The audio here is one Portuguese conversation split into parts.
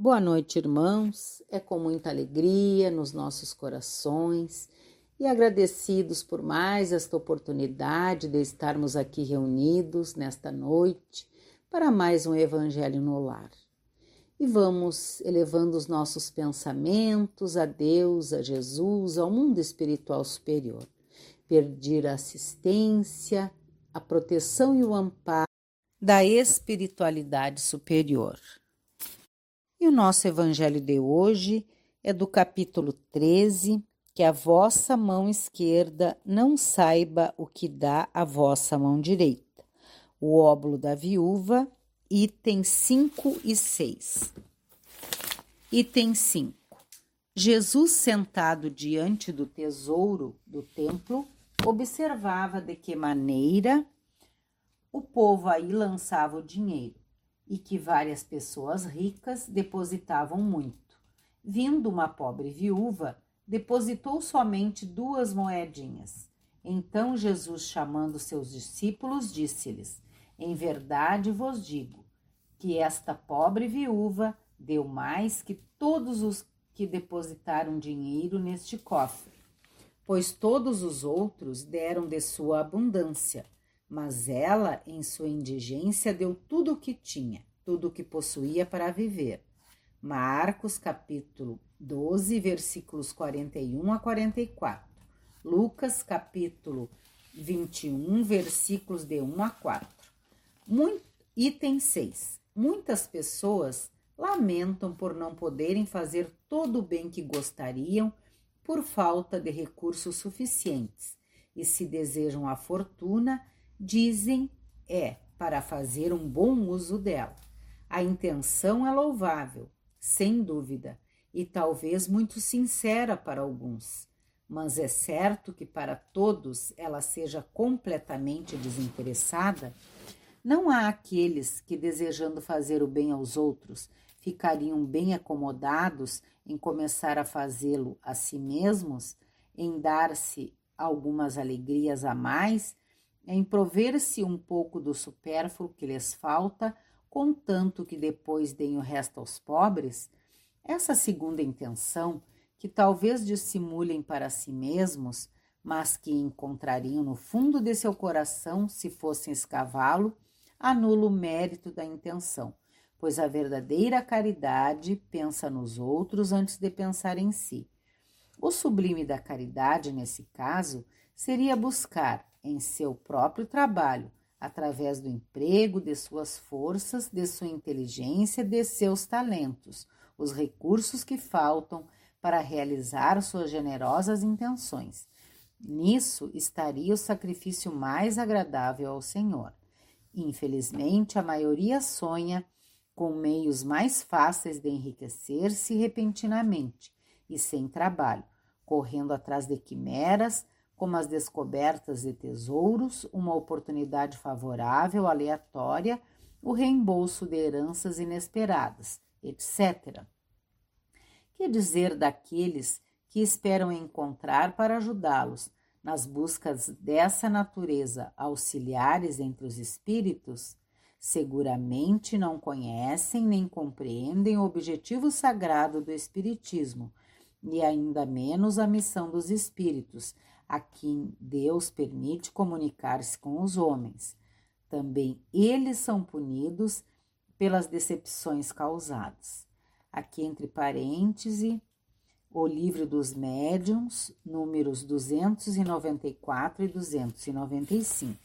Boa noite, irmãos. É com muita alegria nos nossos corações e agradecidos por mais esta oportunidade de estarmos aqui reunidos nesta noite para mais um Evangelho no Lar. E vamos elevando os nossos pensamentos a Deus, a Jesus, ao mundo espiritual superior. Pedir a assistência, a proteção e o amparo da espiritualidade superior. E o nosso evangelho de hoje é do capítulo 13, que a vossa mão esquerda não saiba o que dá a vossa mão direita. O óbolo da viúva, item 5 e 6. Item 5. Jesus, sentado diante do tesouro do templo, observava de que maneira o povo aí lançava o dinheiro e que várias pessoas ricas depositavam muito. Vindo uma pobre viúva, depositou somente duas moedinhas. Então Jesus, chamando seus discípulos, disse-lhes: Em verdade vos digo que esta pobre viúva deu mais que todos os que depositaram dinheiro neste cofre, pois todos os outros deram de sua abundância mas ela, em sua indigência, deu tudo o que tinha, tudo o que possuía para viver. Marcos capítulo 12, versículos 41 a 44. Lucas capítulo 21, versículos de 1 a 4. Muito, item 6. Muitas pessoas lamentam por não poderem fazer todo o bem que gostariam por falta de recursos suficientes e se desejam a fortuna dizem é para fazer um bom uso dela. A intenção é louvável, sem dúvida, e talvez muito sincera para alguns, mas é certo que para todos ela seja completamente desinteressada. Não há aqueles que, desejando fazer o bem aos outros, ficariam bem acomodados em começar a fazê-lo a si mesmos, em dar-se algumas alegrias a mais em prover-se um pouco do supérfluo que lhes falta, contanto que depois deem o resto aos pobres, essa segunda intenção, que talvez dissimulem para si mesmos, mas que encontrariam no fundo de seu coração se fossem escavá-lo, anula o mérito da intenção, pois a verdadeira caridade pensa nos outros antes de pensar em si. O sublime da caridade, nesse caso, seria buscar em seu próprio trabalho, através do emprego de suas forças, de sua inteligência, de seus talentos, os recursos que faltam para realizar suas generosas intenções. Nisso estaria o sacrifício mais agradável ao Senhor. Infelizmente, a maioria sonha com meios mais fáceis de enriquecer-se repentinamente e sem trabalho, correndo atrás de quimeras, como as descobertas de tesouros, uma oportunidade favorável, aleatória, o reembolso de heranças inesperadas, etc. Que dizer daqueles que esperam encontrar para ajudá-los nas buscas dessa natureza auxiliares entre os espíritos? Seguramente não conhecem nem compreendem o objetivo sagrado do Espiritismo, e ainda menos a missão dos espíritos, a quem Deus permite comunicar-se com os homens. Também eles são punidos pelas decepções causadas. Aqui entre parênteses, o livro dos médiuns, números 294 e 295.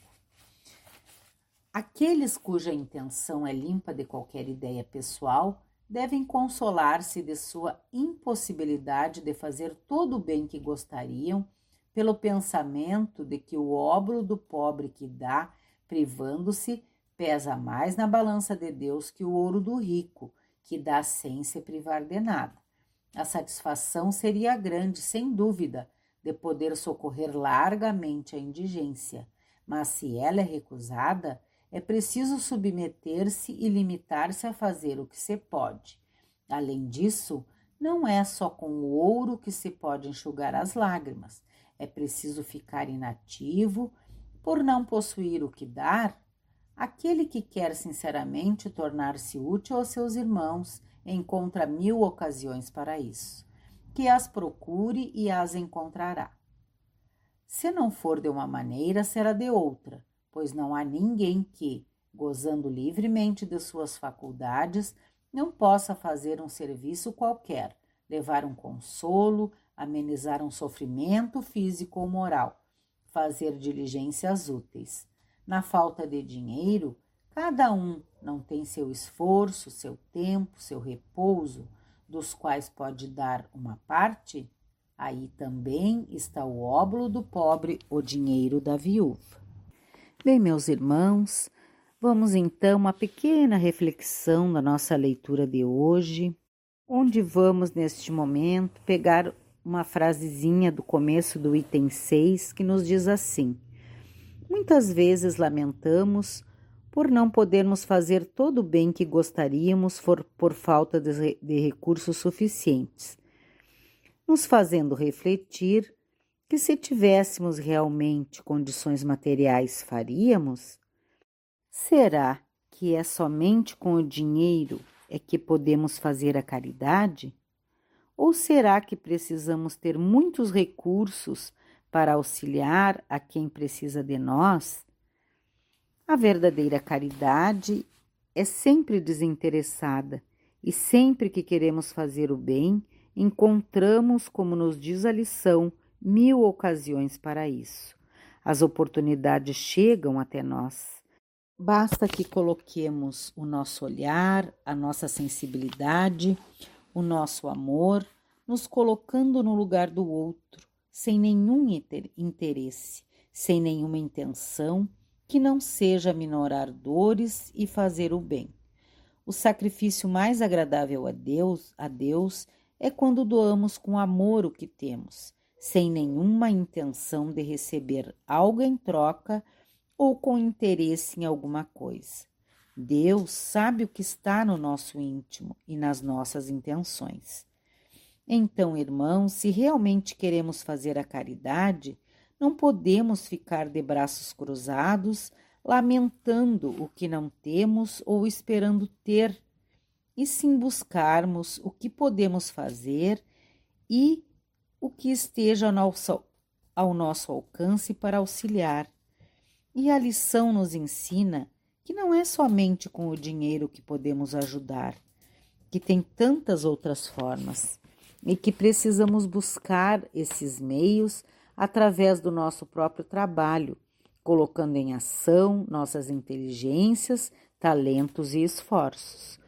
Aqueles cuja intenção é limpa de qualquer ideia pessoal devem consolar-se de sua impossibilidade de fazer todo o bem que gostariam pelo pensamento de que o óbolo do pobre que dá, privando-se, pesa mais na balança de Deus que o ouro do rico, que dá sem se privar de nada. A satisfação seria grande, sem dúvida, de poder socorrer largamente a indigência, mas se ela é recusada, é preciso submeter-se e limitar-se a fazer o que se pode. Além disso, não é só com o ouro que se pode enxugar as lágrimas, é preciso ficar inativo por não possuir o que dar. Aquele que quer sinceramente tornar-se útil aos seus irmãos encontra mil ocasiões para isso. Que as procure e as encontrará. Se não for de uma maneira, será de outra, pois não há ninguém que, gozando livremente de suas faculdades, não possa fazer um serviço qualquer, levar um consolo, amenizar um sofrimento físico ou moral, fazer diligências úteis. Na falta de dinheiro, cada um não tem seu esforço, seu tempo, seu repouso, dos quais pode dar uma parte? Aí também está o óbolo do pobre, o dinheiro da viúva. Bem, meus irmãos, vamos então uma pequena reflexão da nossa leitura de hoje, onde vamos neste momento pegar uma frasezinha do começo do item 6 que nos diz assim: Muitas vezes lamentamos por não podermos fazer todo o bem que gostaríamos for, por falta de, de recursos suficientes, nos fazendo refletir que se tivéssemos realmente condições materiais faríamos? Será que é somente com o dinheiro é que podemos fazer a caridade? Ou será que precisamos ter muitos recursos para auxiliar a quem precisa de nós? A verdadeira caridade é sempre desinteressada e sempre que queremos fazer o bem, encontramos, como nos diz a lição, mil ocasiões para isso. As oportunidades chegam até nós. Basta que coloquemos o nosso olhar, a nossa sensibilidade, o nosso amor, nos colocando no lugar do outro, sem nenhum interesse, sem nenhuma intenção que não seja minorar dores e fazer o bem. O sacrifício mais agradável a Deus, a Deus, é quando doamos com amor o que temos, sem nenhuma intenção de receber algo em troca ou com interesse em alguma coisa. Deus sabe o que está no nosso íntimo e nas nossas intenções. Então, irmãos, se realmente queremos fazer a caridade, não podemos ficar de braços cruzados, lamentando o que não temos ou esperando ter, e sim buscarmos o que podemos fazer e o que esteja ao nosso, ao nosso alcance para auxiliar. E a lição nos ensina que não é somente com o dinheiro que podemos ajudar, que tem tantas outras formas e que precisamos buscar esses meios através do nosso próprio trabalho, colocando em ação nossas inteligências, talentos e esforços.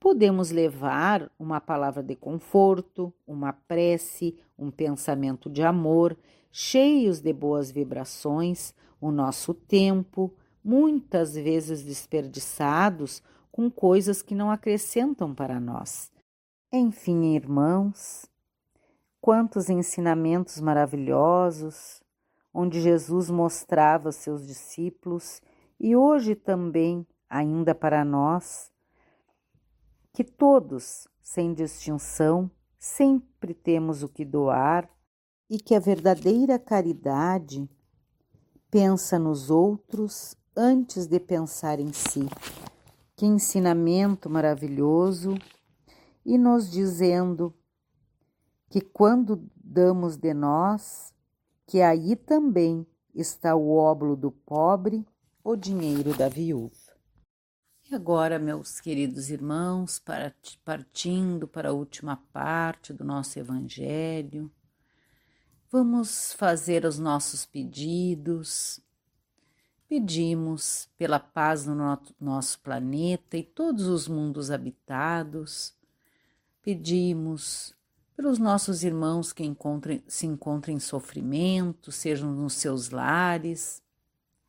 Podemos levar uma palavra de conforto, uma prece, um pensamento de amor, cheios de boas vibrações, o nosso tempo, muitas vezes desperdiçados com coisas que não acrescentam para nós. Enfim, irmãos, Quantos ensinamentos maravilhosos, onde Jesus mostrava seus discípulos e hoje também, ainda para nós, que todos, sem distinção, sempre temos o que doar e que a verdadeira caridade pensa nos outros antes de pensar em si. Que ensinamento maravilhoso! E nos dizendo que quando damos de nós, que aí também está o óbolo do pobre, o dinheiro da viúva. E agora, meus queridos irmãos, partindo para a última parte do nosso Evangelho, vamos fazer os nossos pedidos. Pedimos pela paz no nosso planeta e todos os mundos habitados. Pedimos pelos nossos irmãos que encontrem, se encontram em sofrimento, sejam nos seus lares,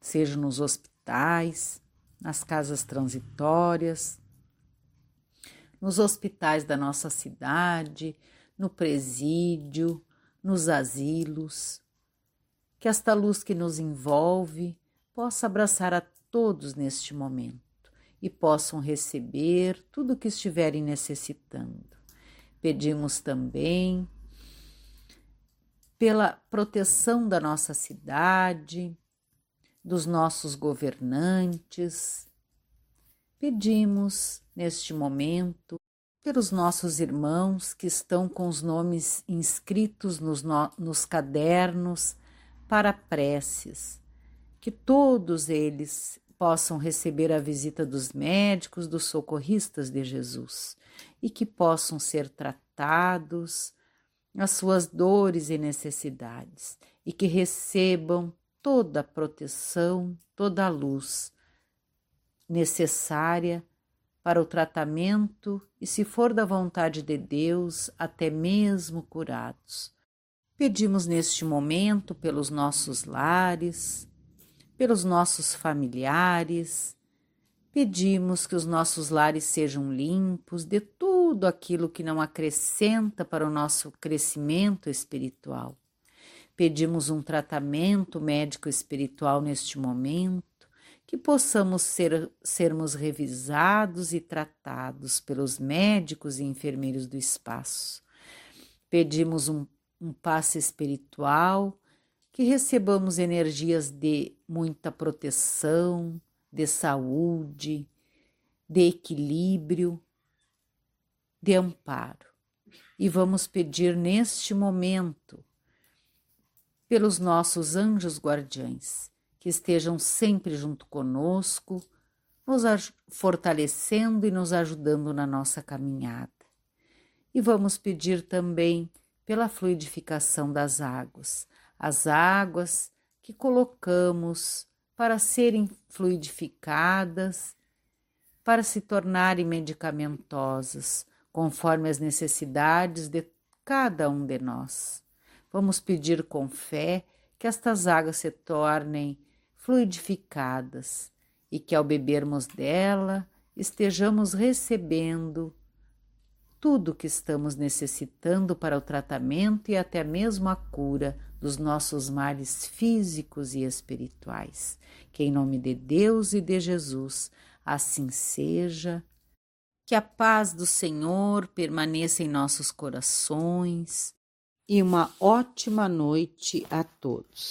sejam nos hospitais, nas casas transitórias, nos hospitais da nossa cidade, no presídio, nos asilos. Que esta luz que nos envolve possa abraçar a todos neste momento e possam receber tudo o que estiverem necessitando. Pedimos também pela proteção da nossa cidade, dos nossos governantes. Pedimos neste momento pelos nossos irmãos que estão com os nomes inscritos nos, no, nos cadernos para preces, que todos eles possam receber a visita dos médicos, dos socorristas de Jesus e que possam ser tratados as suas dores e necessidades e que recebam toda a proteção, toda a luz necessária para o tratamento e, se for da vontade de Deus, até mesmo curados. Pedimos neste momento pelos nossos lares, pelos nossos familiares, pedimos que os nossos lares sejam limpos de tudo aquilo que não acrescenta para o nosso crescimento espiritual. Pedimos um tratamento médico espiritual neste momento que possamos ser, sermos revisados e tratados pelos médicos e enfermeiros do espaço. Pedimos um, um passe espiritual, que recebamos energias de muita proteção, de saúde, de equilíbrio, de amparo. E vamos pedir neste momento pelos nossos anjos guardiães que estejam sempre junto conosco, nos fortalecendo e nos ajudando na nossa caminhada. E vamos pedir também pela fluidificação das águas, as águas que colocamos para serem fluidificadas, para se tornarem medicamentosas, conforme as necessidades de cada um de nós. Vamos pedir com fé que estas águas se tornem fluidificadas e que ao bebermos dela estejamos recebendo tudo o que estamos necessitando para o tratamento e até mesmo a cura dos nossos males físicos e espirituais. Que em nome de Deus e de Jesus assim seja. Que a paz do Senhor permaneça em nossos corações e uma ótima noite a todos.